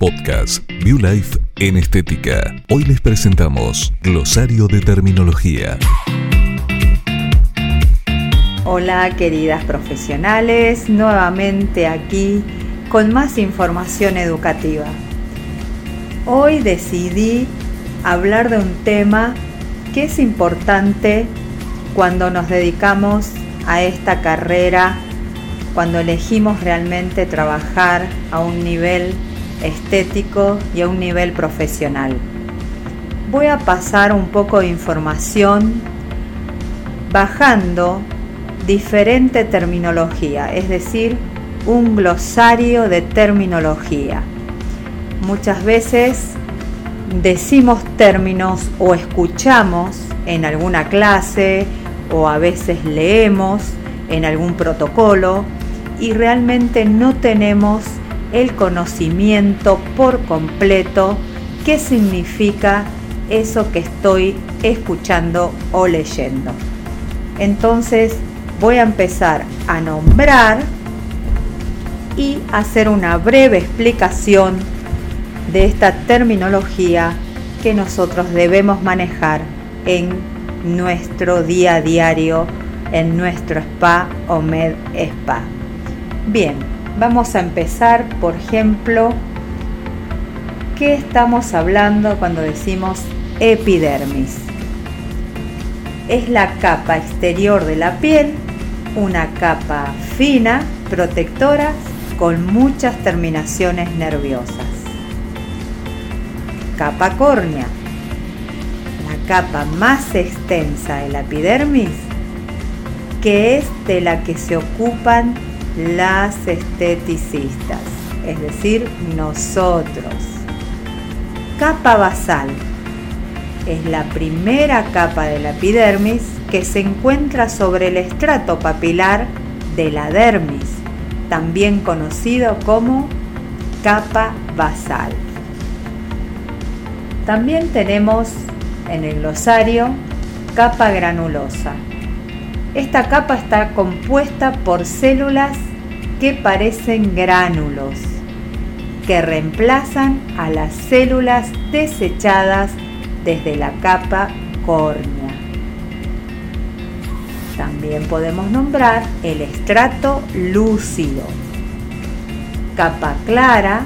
Podcast BioLife en Estética. Hoy les presentamos Glosario de Terminología. Hola queridas profesionales, nuevamente aquí con más información educativa. Hoy decidí hablar de un tema que es importante cuando nos dedicamos a esta carrera, cuando elegimos realmente trabajar a un nivel estético y a un nivel profesional. Voy a pasar un poco de información bajando diferente terminología, es decir, un glosario de terminología. Muchas veces decimos términos o escuchamos en alguna clase o a veces leemos en algún protocolo y realmente no tenemos el conocimiento por completo qué significa eso que estoy escuchando o leyendo. Entonces voy a empezar a nombrar y hacer una breve explicación de esta terminología que nosotros debemos manejar en nuestro día a diario, en nuestro spa o med spa. Bien, vamos a empezar, por ejemplo, ¿qué estamos hablando cuando decimos epidermis? Es la capa exterior de la piel, una capa fina, protectora, con muchas terminaciones nerviosas capa córnea, la capa más extensa de la epidermis, que es de la que se ocupan las esteticistas, es decir, nosotros. Capa basal es la primera capa de la epidermis que se encuentra sobre el estrato papilar de la dermis, también conocido como capa basal. También tenemos en el glosario capa granulosa. Esta capa está compuesta por células que parecen gránulos, que reemplazan a las células desechadas desde la capa córnea. También podemos nombrar el estrato lúcido, capa clara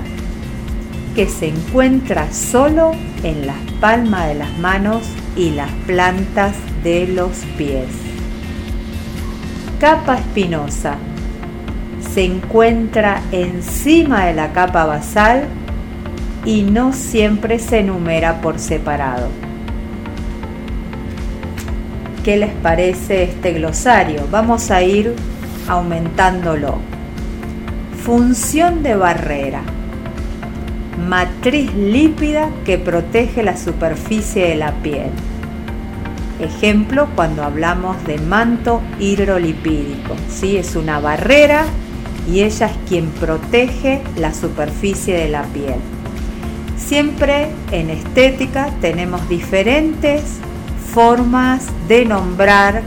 que se encuentra solo en las palmas de las manos y las plantas de los pies. Capa espinosa. Se encuentra encima de la capa basal y no siempre se enumera por separado. ¿Qué les parece este glosario? Vamos a ir aumentándolo. Función de barrera matriz lípida que protege la superficie de la piel. Ejemplo cuando hablamos de manto hidrolipídico. ¿sí? Es una barrera y ella es quien protege la superficie de la piel. Siempre en estética tenemos diferentes formas de nombrar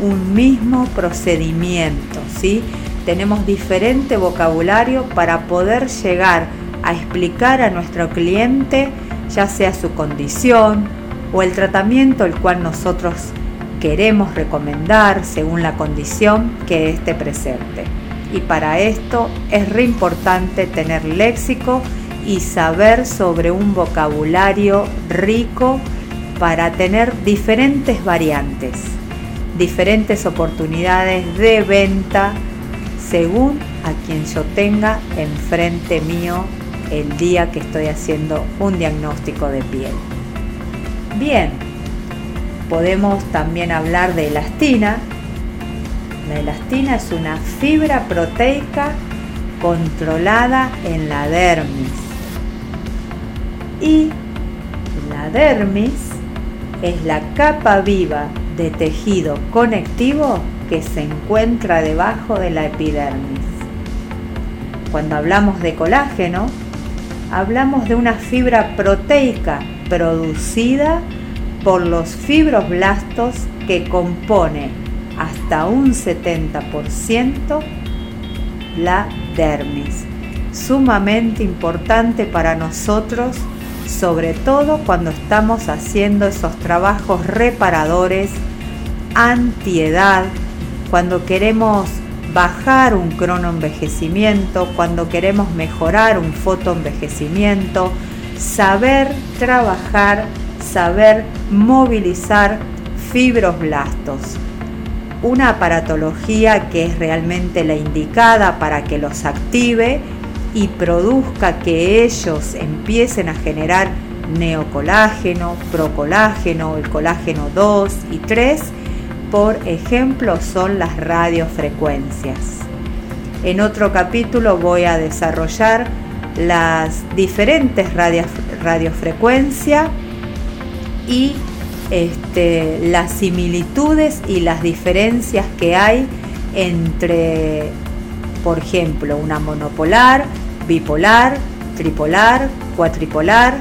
un mismo procedimiento. ¿sí? Tenemos diferente vocabulario para poder llegar a explicar a nuestro cliente ya sea su condición o el tratamiento el cual nosotros queremos recomendar según la condición que esté presente. Y para esto es re importante tener léxico y saber sobre un vocabulario rico para tener diferentes variantes, diferentes oportunidades de venta según a quien yo tenga enfrente mío el día que estoy haciendo un diagnóstico de piel. Bien, podemos también hablar de elastina. La elastina es una fibra proteica controlada en la dermis. Y la dermis es la capa viva de tejido conectivo que se encuentra debajo de la epidermis. Cuando hablamos de colágeno, hablamos de una fibra proteica producida por los fibroblastos que compone hasta un 70% la dermis. sumamente importante para nosotros, sobre todo cuando estamos haciendo esos trabajos reparadores, antiedad, cuando queremos bajar un cronoenvejecimiento, cuando queremos mejorar un fotoenvejecimiento, saber trabajar, saber movilizar fibroblastos. Una aparatología que es realmente la indicada para que los active y produzca que ellos empiecen a generar neocolágeno, procolágeno, el colágeno 2 y 3, por ejemplo, son las radiofrecuencias. En otro capítulo voy a desarrollar las diferentes radiofrecuencias y este, las similitudes y las diferencias que hay entre, por ejemplo, una monopolar, bipolar, tripolar, cuatripolar,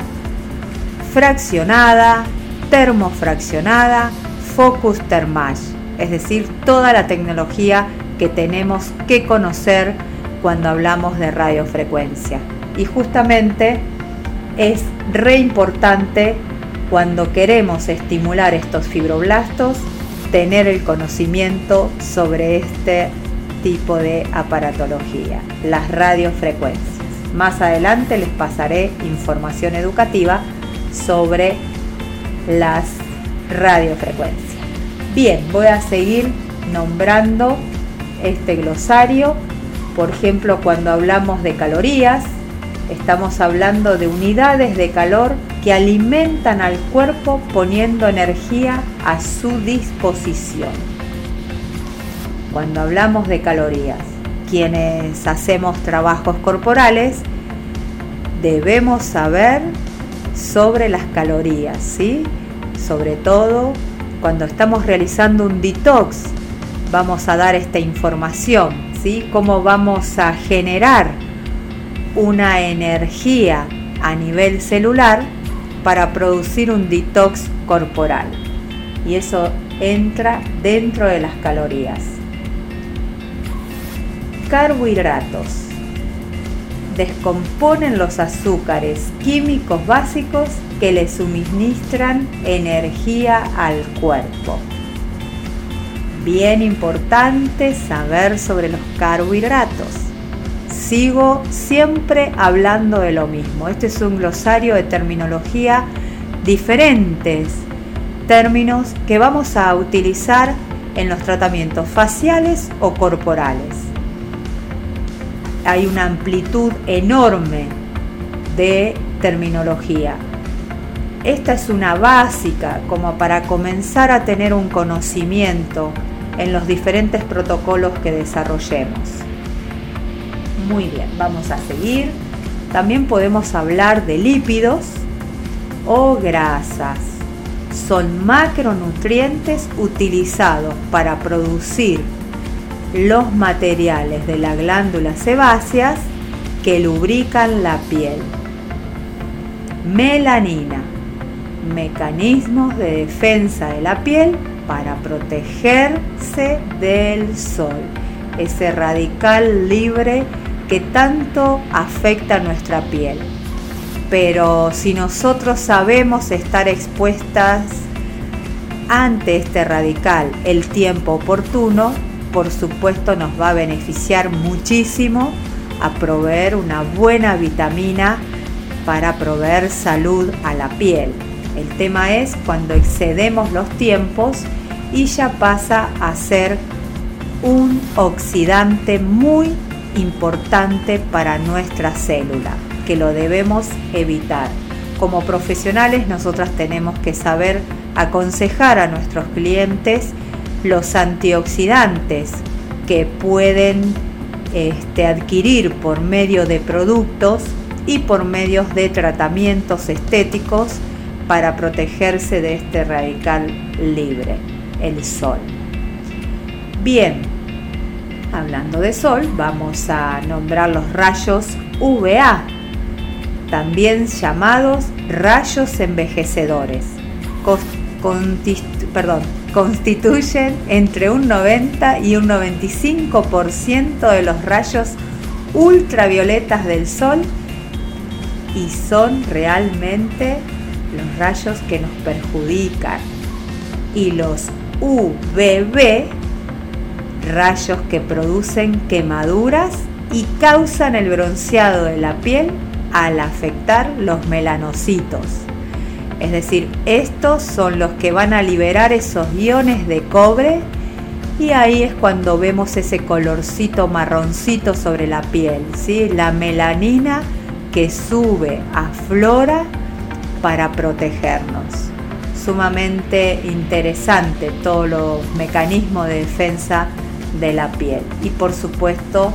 fraccionada, termofraccionada, focus thermage, es decir, toda la tecnología que tenemos que conocer cuando hablamos de radiofrecuencia. Y justamente es re importante cuando queremos estimular estos fibroblastos tener el conocimiento sobre este tipo de aparatología, las radiofrecuencias. Más adelante les pasaré información educativa sobre las radiofrecuencias. Bien, voy a seguir nombrando este glosario. Por ejemplo, cuando hablamos de calorías, estamos hablando de unidades de calor que alimentan al cuerpo poniendo energía a su disposición. Cuando hablamos de calorías, quienes hacemos trabajos corporales, debemos saber sobre las calorías, ¿sí? Sobre todo cuando estamos realizando un detox, vamos a dar esta información, ¿sí? Cómo vamos a generar una energía a nivel celular para producir un detox corporal. Y eso entra dentro de las calorías carbohidratos. Descomponen los azúcares químicos básicos que le suministran energía al cuerpo. Bien importante saber sobre los carbohidratos. Sigo siempre hablando de lo mismo. Este es un glosario de terminología diferentes términos que vamos a utilizar en los tratamientos faciales o corporales hay una amplitud enorme de terminología. Esta es una básica como para comenzar a tener un conocimiento en los diferentes protocolos que desarrollemos. Muy bien, vamos a seguir. También podemos hablar de lípidos o grasas. Son macronutrientes utilizados para producir los materiales de las glándulas sebáceas que lubrican la piel. Melanina, mecanismos de defensa de la piel para protegerse del sol, ese radical libre que tanto afecta nuestra piel. Pero si nosotros sabemos estar expuestas ante este radical el tiempo oportuno, por supuesto nos va a beneficiar muchísimo a proveer una buena vitamina para proveer salud a la piel. El tema es cuando excedemos los tiempos y ya pasa a ser un oxidante muy importante para nuestra célula, que lo debemos evitar. Como profesionales nosotras tenemos que saber aconsejar a nuestros clientes los antioxidantes que pueden este, adquirir por medio de productos y por medios de tratamientos estéticos para protegerse de este radical libre, el sol. Bien, hablando de sol, vamos a nombrar los rayos UVA, también llamados rayos envejecedores. perdón, constituyen entre un 90 y un 95% de los rayos ultravioletas del sol y son realmente los rayos que nos perjudican. Y los UVB, rayos que producen quemaduras y causan el bronceado de la piel al afectar los melanocitos. Es decir, estos son los que van a liberar esos iones de cobre y ahí es cuando vemos ese colorcito marroncito sobre la piel, ¿sí? la melanina que sube, aflora para protegernos. Sumamente interesante todos los mecanismos de defensa de la piel. Y por supuesto,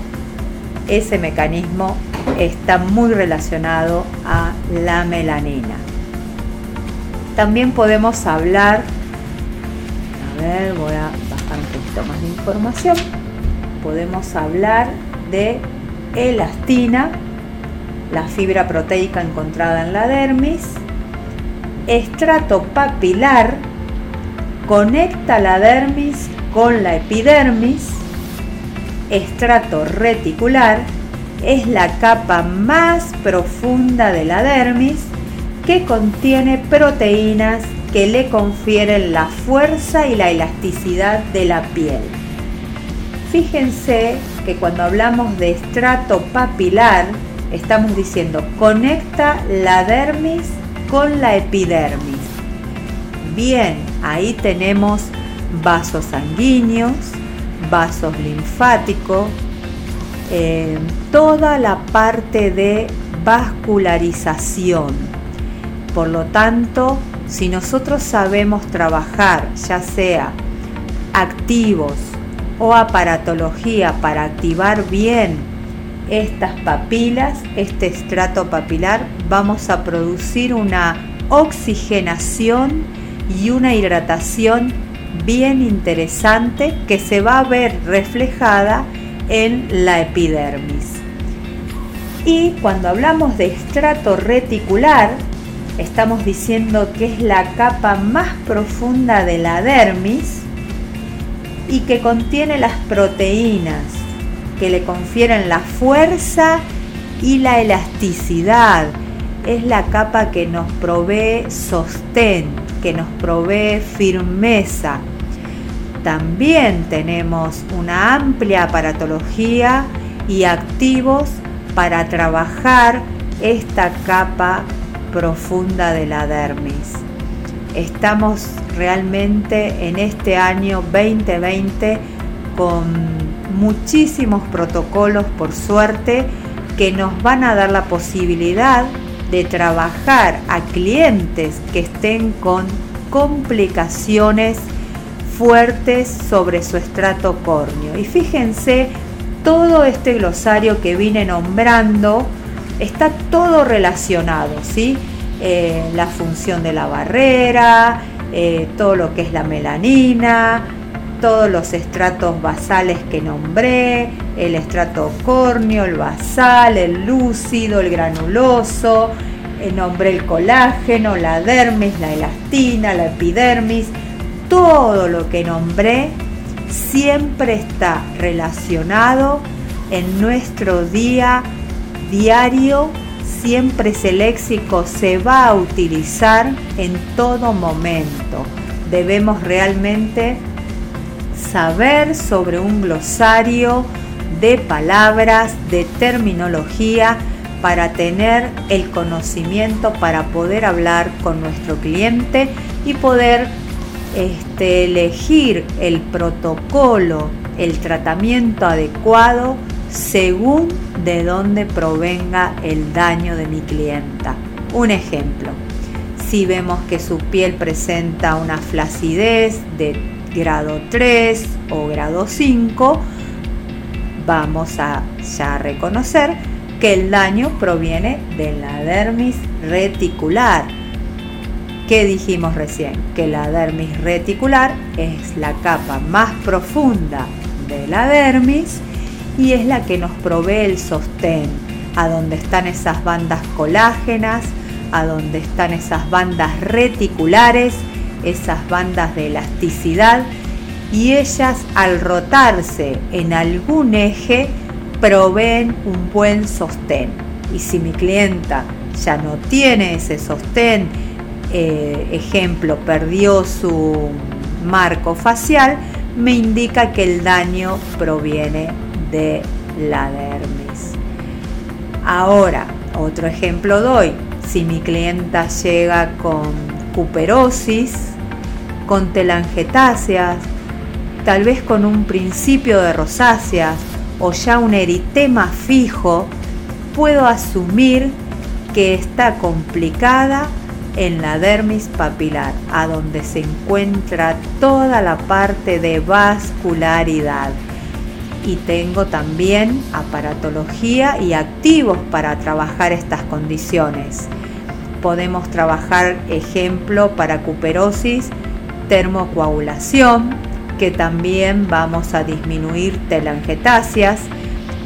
ese mecanismo está muy relacionado a la melanina. También podemos hablar, a ver, voy a bajar un poquito más de información. Podemos hablar de elastina, la fibra proteica encontrada en la dermis, estrato papilar, conecta la dermis con la epidermis, estrato reticular, es la capa más profunda de la dermis que contiene proteínas que le confieren la fuerza y la elasticidad de la piel. Fíjense que cuando hablamos de estrato papilar, estamos diciendo conecta la dermis con la epidermis. Bien, ahí tenemos vasos sanguíneos, vasos linfáticos, eh, toda la parte de vascularización. Por lo tanto, si nosotros sabemos trabajar, ya sea activos o aparatología para activar bien estas papilas, este estrato papilar, vamos a producir una oxigenación y una hidratación bien interesante que se va a ver reflejada en la epidermis. Y cuando hablamos de estrato reticular, estamos diciendo que es la capa más profunda de la dermis y que contiene las proteínas que le confieren la fuerza y la elasticidad. Es la capa que nos provee sostén, nos provee firmeza. También tenemos una amplia aparatología y activos para trabajar esta capa profunda de la dermis. Estamos realmente en este año 2020 con muchísimos protocolos, por suerte, que nos van a dar la posibilidad de trabajar a clientes que estén con complicaciones fuertes sobre su estrato córneo. Y fíjense, todo este glosario que vine nombrando está todo relacionado, ¿sí? Eh, la función de la barrera, eh, todo lo que es la melanina, todos los estratos basales que nombré, el estrato córneo, el basal, el lúcido, el granuloso, eh, nombré el colágeno, la dermis, la elastina, la epidermis, todo lo que nombré siempre está relacionado en nuestro día diario, siempre ese léxico se va a utilizar en todo momento. Debemos realmente saber sobre un glosario de palabras, de terminología, para tener el conocimiento para poder hablar con nuestro cliente y poder este, elegir el protocolo, el tratamiento adecuado según de dónde provenga el daño de mi clienta. Un ejemplo, si vemos que su piel presenta una flacidez de grado 3 o grado 5, vamos a ya reconocer que el daño proviene de la dermis reticular. ¿Qué dijimos recién? Que la dermis reticular es la capa más profunda de la dermis y es la que nos provee el sostén, a donde están esas bandas colágenas, a donde están esas bandas reticulares esas bandas de elasticidad y ellas al rotarse en algún eje proveen un buen sostén. Y si mi clienta ya no tiene ese sostén, eh, ejemplo, perdió su marco facial, me indica que el daño proviene de la dermis. Ahora, otro ejemplo doy. Si mi clienta llega con cuperosis, con telangetáceas, tal vez con un principio de rosáceas o ya un eritema fijo, puedo asumir que está complicada en la dermis papilar, a donde se encuentra toda la parte de vascularidad. Y tengo también aparatología y activos para trabajar estas condiciones. Podemos trabajar, ejemplo, para cuperosis, termocoagulación, que también vamos a disminuir telangetáceas.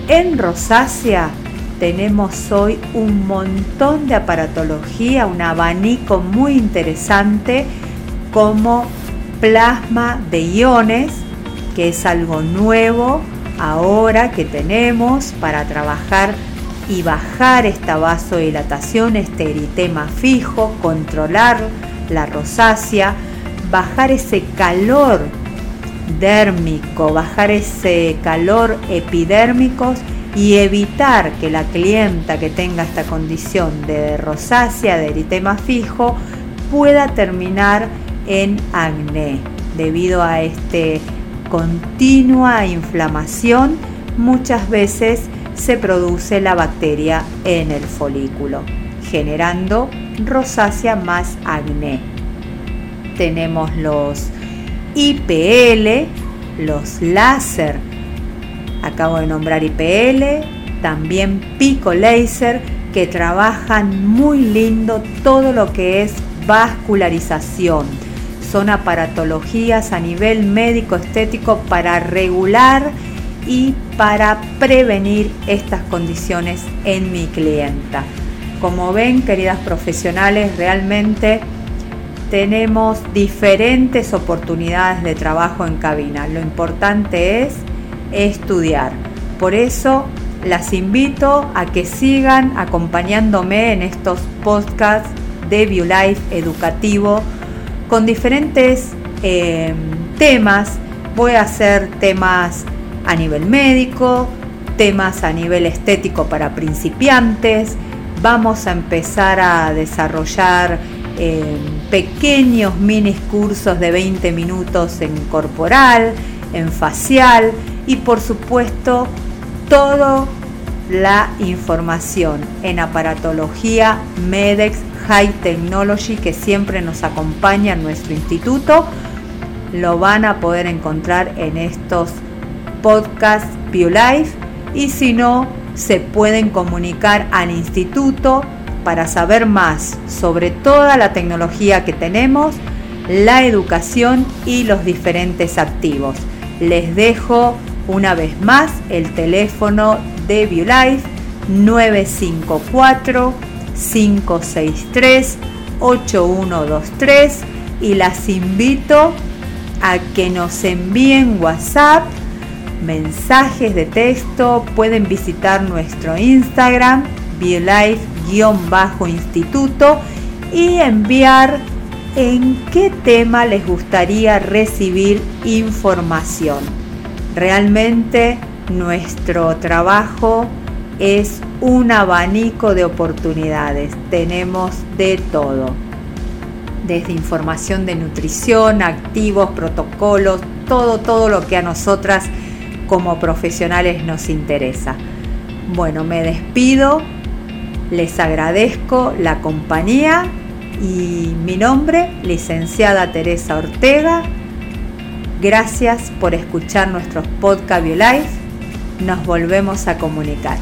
En rosácea tenemos hoy un montón de aparatología, un abanico muy interesante como plasma de iones, que es algo nuevo ahora que tenemos para trabajar y bajar esta vasodilatación, este eritema fijo, controlar la rosácea, bajar ese calor dérmico, bajar ese calor epidérmico y evitar que la clienta que tenga esta condición de rosácea, de eritema fijo, pueda terminar en acné debido a este continua inflamación muchas veces se produce la bacteria en el folículo generando rosácea más acné tenemos los IPL los láser Acabo de nombrar IPL, también Pico Laser, que trabajan muy lindo todo lo que es vascularización. Son aparatologías a nivel médico estético para regular y para prevenir estas condiciones en mi clienta. Como ven, queridas profesionales, realmente tenemos diferentes oportunidades de trabajo en cabina. Lo importante es estudiar. Por eso las invito a que sigan acompañándome en estos podcasts de BioLife educativo con diferentes eh, temas. Voy a hacer temas a nivel médico, temas a nivel estético para principiantes. Vamos a empezar a desarrollar eh, pequeños mini cursos de 20 minutos en corporal, en facial y por supuesto toda la información en aparatología MEDEX High Technology que siempre nos acompaña en nuestro instituto. Lo van a poder encontrar en estos podcasts BioLife y si no, se pueden comunicar al instituto para saber más sobre toda la tecnología que tenemos, la educación y los diferentes activos. Les dejo una vez más, el teléfono de BioLife 954 563 8123 y las invito a que nos envíen WhatsApp, mensajes de texto, pueden visitar nuestro Instagram, BioLife-instituto y enviar en qué tema les gustaría recibir información. Realmente nuestro trabajo es un abanico de oportunidades. Tenemos de todo. Desde información de nutrición, activos, protocolos, todo, todo lo que a nosotras como profesionales nos interesa. Bueno, me despido, les agradezco la compañía y mi nombre, licenciada Teresa Ortega, Gracias por escuchar nuestros podcast BioLife. Nos volvemos a comunicar.